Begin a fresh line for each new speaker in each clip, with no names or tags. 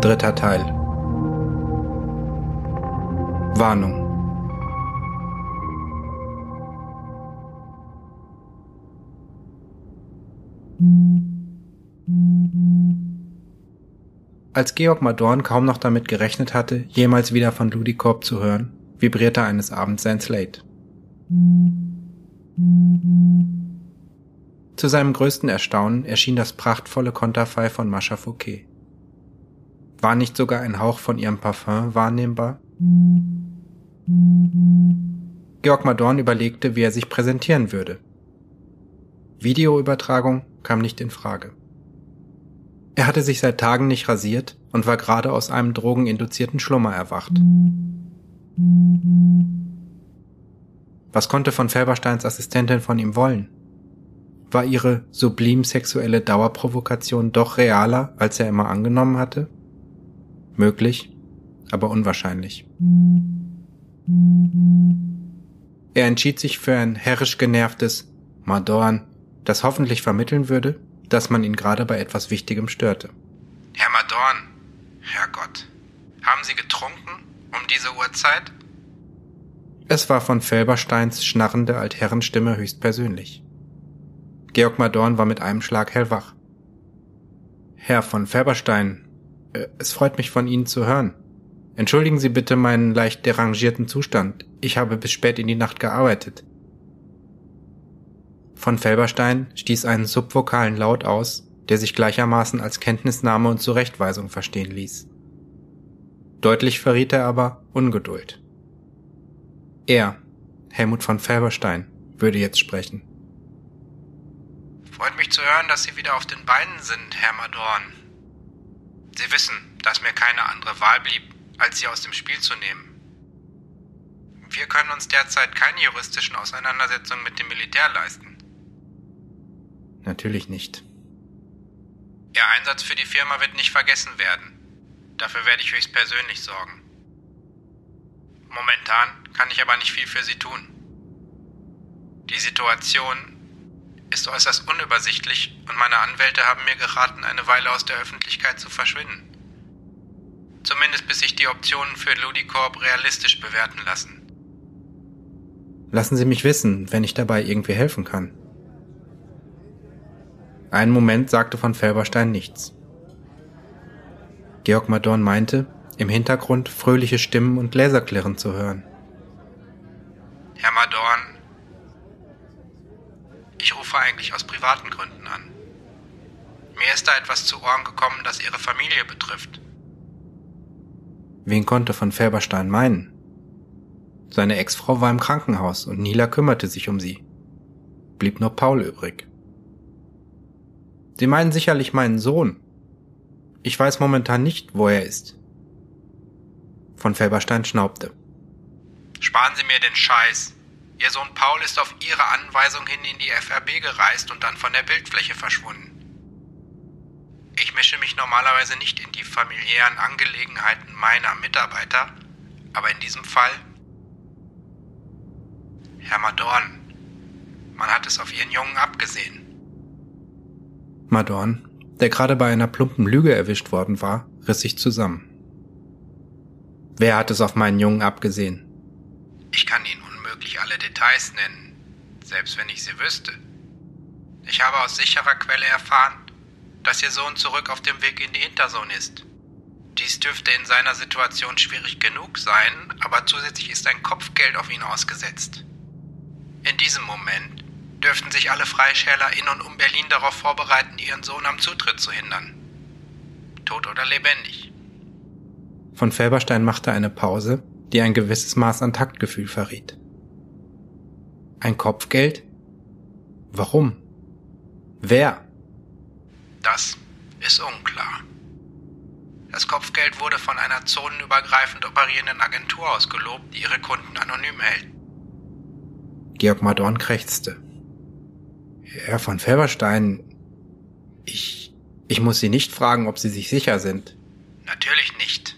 Dritter Teil. Warnung. Als Georg Madorn kaum noch damit gerechnet hatte, jemals wieder von Ludikorp zu hören, vibrierte eines Abends sein Slate. Zu seinem größten Erstaunen erschien das prachtvolle Konterfei von Mascha Fouquet. War nicht sogar ein Hauch von ihrem Parfum wahrnehmbar? Georg Madorn überlegte, wie er sich präsentieren würde. Videoübertragung kam nicht in Frage. Er hatte sich seit Tagen nicht rasiert und war gerade aus einem drogeninduzierten Schlummer erwacht. Was konnte von Felbersteins Assistentin von ihm wollen? War ihre sublim sexuelle Dauerprovokation doch realer, als er immer angenommen hatte? Möglich, aber unwahrscheinlich. Er entschied sich für ein herrisch genervtes Madorn, das hoffentlich vermitteln würde, dass man ihn gerade bei etwas Wichtigem störte.
Herr Madorn, Herrgott, haben Sie getrunken um diese Uhrzeit?
Es war von Felbersteins schnarrende Altherrenstimme höchstpersönlich. Georg Madorn war mit einem Schlag hellwach. Herr von Felberstein, es freut mich von Ihnen zu hören. Entschuldigen Sie bitte meinen leicht derangierten Zustand. Ich habe bis spät in die Nacht gearbeitet. Von Felberstein stieß einen subvokalen Laut aus, der sich gleichermaßen als Kenntnisnahme und Zurechtweisung verstehen ließ. Deutlich verriet er aber Ungeduld. Er, Helmut von Felberstein, würde jetzt sprechen.
Freut mich zu hören, dass Sie wieder auf den Beinen sind, Herr Madorn. Sie wissen, dass mir keine andere Wahl blieb, als Sie aus dem Spiel zu nehmen. Wir können uns derzeit keine juristischen Auseinandersetzungen mit dem Militär leisten.
Natürlich nicht.
Ihr Einsatz für die Firma wird nicht vergessen werden. Dafür werde ich höchstpersönlich sorgen. Momentan kann ich aber nicht viel für Sie tun. Die Situation ist äußerst unübersichtlich und meine Anwälte haben mir geraten, eine Weile aus der Öffentlichkeit zu verschwinden. Zumindest bis sich die Optionen für Ludicorp realistisch bewerten lassen.
Lassen Sie mich wissen, wenn ich dabei irgendwie helfen kann. Einen Moment sagte von Felberstein nichts. Georg Madorn meinte, im Hintergrund fröhliche Stimmen und Gläserklirren zu hören.
Herr Madorn, ich rufe eigentlich aus privaten Gründen an. Mir ist da etwas zu Ohren gekommen, das Ihre Familie betrifft.
Wen konnte von Felberstein meinen? Seine Ex-Frau war im Krankenhaus und Nila kümmerte sich um sie. Blieb nur Paul übrig. Sie meinen sicherlich meinen Sohn. Ich weiß momentan nicht, wo er ist. Von Felberstein schnaubte.
Sparen Sie mir den Scheiß. Ihr Sohn Paul ist auf Ihre Anweisung hin in die FRB gereist und dann von der Bildfläche verschwunden. Ich mische mich normalerweise nicht in die familiären Angelegenheiten meiner Mitarbeiter, aber in diesem Fall. Herr Madorn, man hat es auf Ihren Jungen abgesehen.
Madorn, der gerade bei einer plumpen Lüge erwischt worden war, riss sich zusammen. Wer hat es auf meinen Jungen abgesehen?
Ich kann Ihnen Details nennen, selbst wenn ich sie wüsste. Ich habe aus sicherer Quelle erfahren, dass Ihr Sohn zurück auf dem Weg in die Hintersohn ist. Dies dürfte in seiner Situation schwierig genug sein, aber zusätzlich ist ein Kopfgeld auf ihn ausgesetzt. In diesem Moment dürften sich alle Freischärler in und um Berlin darauf vorbereiten, ihren Sohn am Zutritt zu hindern. Tot oder lebendig.
Von Felberstein machte eine Pause, die ein gewisses Maß an Taktgefühl verriet. Ein Kopfgeld? Warum? Wer?
Das ist unklar. Das Kopfgeld wurde von einer zonenübergreifend operierenden Agentur ausgelobt, die ihre Kunden anonym hält.
Georg Madorn krächzte. Herr von Felberstein, ich, ich muss Sie nicht fragen, ob Sie sich sicher sind.
Natürlich nicht.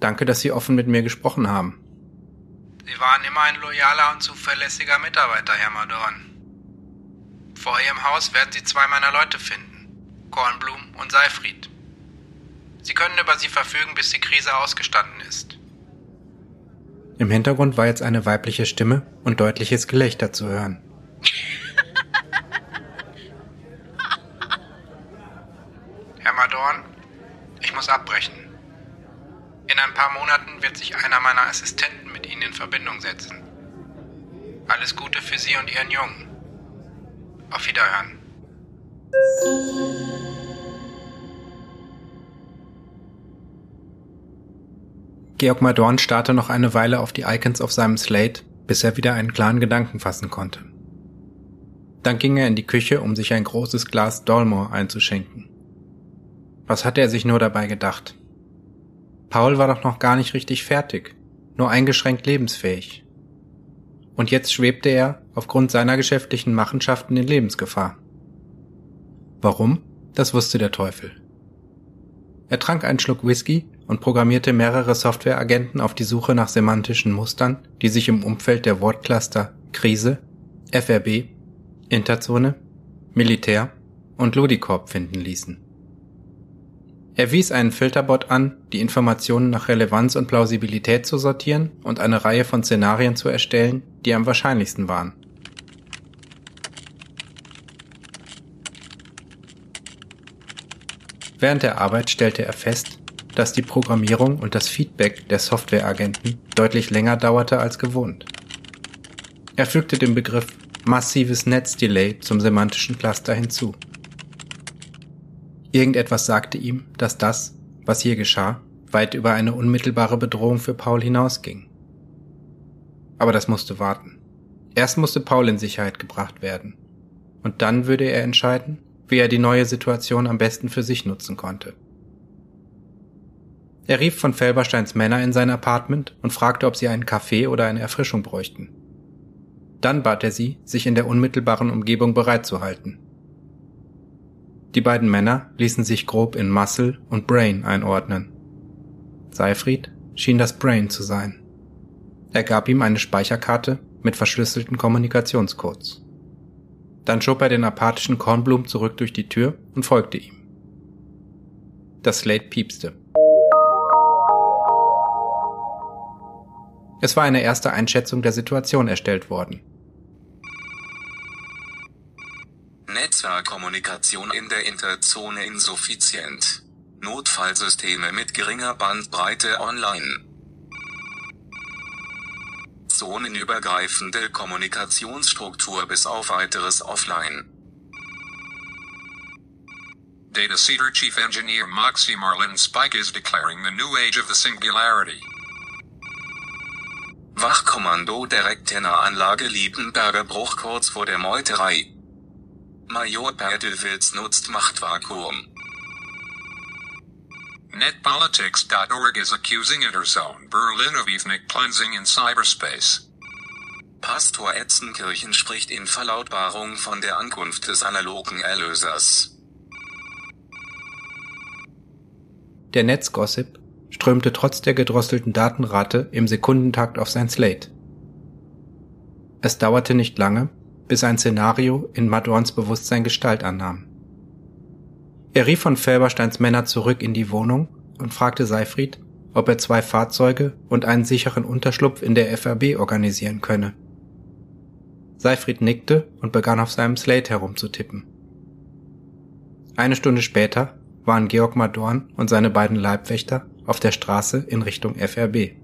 Danke, dass Sie offen mit mir gesprochen haben.
Sie waren immer ein loyaler und zuverlässiger Mitarbeiter, Herr Madorn. Vor Ihrem Haus werden Sie zwei meiner Leute finden, Kornblum und Seifried. Sie können über sie verfügen, bis die Krise ausgestanden ist.
Im Hintergrund war jetzt eine weibliche Stimme und deutliches Gelächter zu hören.
Herr Madorn, ich muss abbrechen. In ein paar Monaten wird sich einer meiner Assistenten mit Ihnen in Verbindung setzen. Alles Gute für Sie und Ihren Jungen. Auf Wiederhören.
Georg Madorn starrte noch eine Weile auf die Icons auf seinem Slate, bis er wieder einen klaren Gedanken fassen konnte. Dann ging er in die Küche, um sich ein großes Glas Dolmore einzuschenken. Was hatte er sich nur dabei gedacht? Paul war doch noch gar nicht richtig fertig, nur eingeschränkt lebensfähig. Und jetzt schwebte er aufgrund seiner geschäftlichen Machenschaften in Lebensgefahr. Warum? Das wusste der Teufel. Er trank einen Schluck Whisky und programmierte mehrere Softwareagenten auf die Suche nach semantischen Mustern, die sich im Umfeld der Wortcluster Krise, FRB, Interzone, Militär und Ludicorp finden ließen. Er wies einen Filterbot an, die Informationen nach Relevanz und Plausibilität zu sortieren und eine Reihe von Szenarien zu erstellen, die am wahrscheinlichsten waren. Während der Arbeit stellte er fest, dass die Programmierung und das Feedback der Softwareagenten deutlich länger dauerte als gewohnt. Er fügte den Begriff massives Netzdelay zum semantischen Cluster hinzu. Irgendetwas sagte ihm, dass das, was hier geschah, weit über eine unmittelbare Bedrohung für Paul hinausging. Aber das musste warten. Erst musste Paul in Sicherheit gebracht werden. Und dann würde er entscheiden, wie er die neue Situation am besten für sich nutzen konnte. Er rief von Felbersteins Männer in sein Apartment und fragte, ob sie einen Kaffee oder eine Erfrischung bräuchten. Dann bat er sie, sich in der unmittelbaren Umgebung bereitzuhalten. Die beiden Männer ließen sich grob in Muscle und Brain einordnen. Seifried schien das Brain zu sein. Er gab ihm eine Speicherkarte mit verschlüsselten Kommunikationscodes. Dann schob er den apathischen Kornblum zurück durch die Tür und folgte ihm. Das Slate piepste. Es war eine erste Einschätzung der Situation erstellt worden.
Netzwerkkommunikation in der Interzone insuffizient. Notfallsysteme mit geringer Bandbreite online. Zonenübergreifende Kommunikationsstruktur bis auf weiteres offline.
Data Center Chief Engineer Moxie Marlin Spike is declaring the new age of the singularity.
Wachkommando der Anlage Liebenberger Bruch kurz vor der Meuterei. Major Perdelwitz nutzt Machtvakuum.
Netpolitics.org is accusing Interzone Berlin of ethnic cleansing in cyberspace.
Pastor Etzenkirchen spricht in Verlautbarung von der Ankunft des analogen Erlösers.
Der Netzgossip strömte trotz der gedrosselten Datenrate im Sekundentakt auf sein Slate. Es dauerte nicht lange, bis ein Szenario in Madorns Bewusstsein Gestalt annahm. Er rief von Felbersteins Männer zurück in die Wohnung und fragte Seifried, ob er zwei Fahrzeuge und einen sicheren Unterschlupf in der FRB organisieren könne. Seifried nickte und begann auf seinem Slate herumzutippen. Eine Stunde später waren Georg Madorn und seine beiden Leibwächter auf der Straße in Richtung FRB.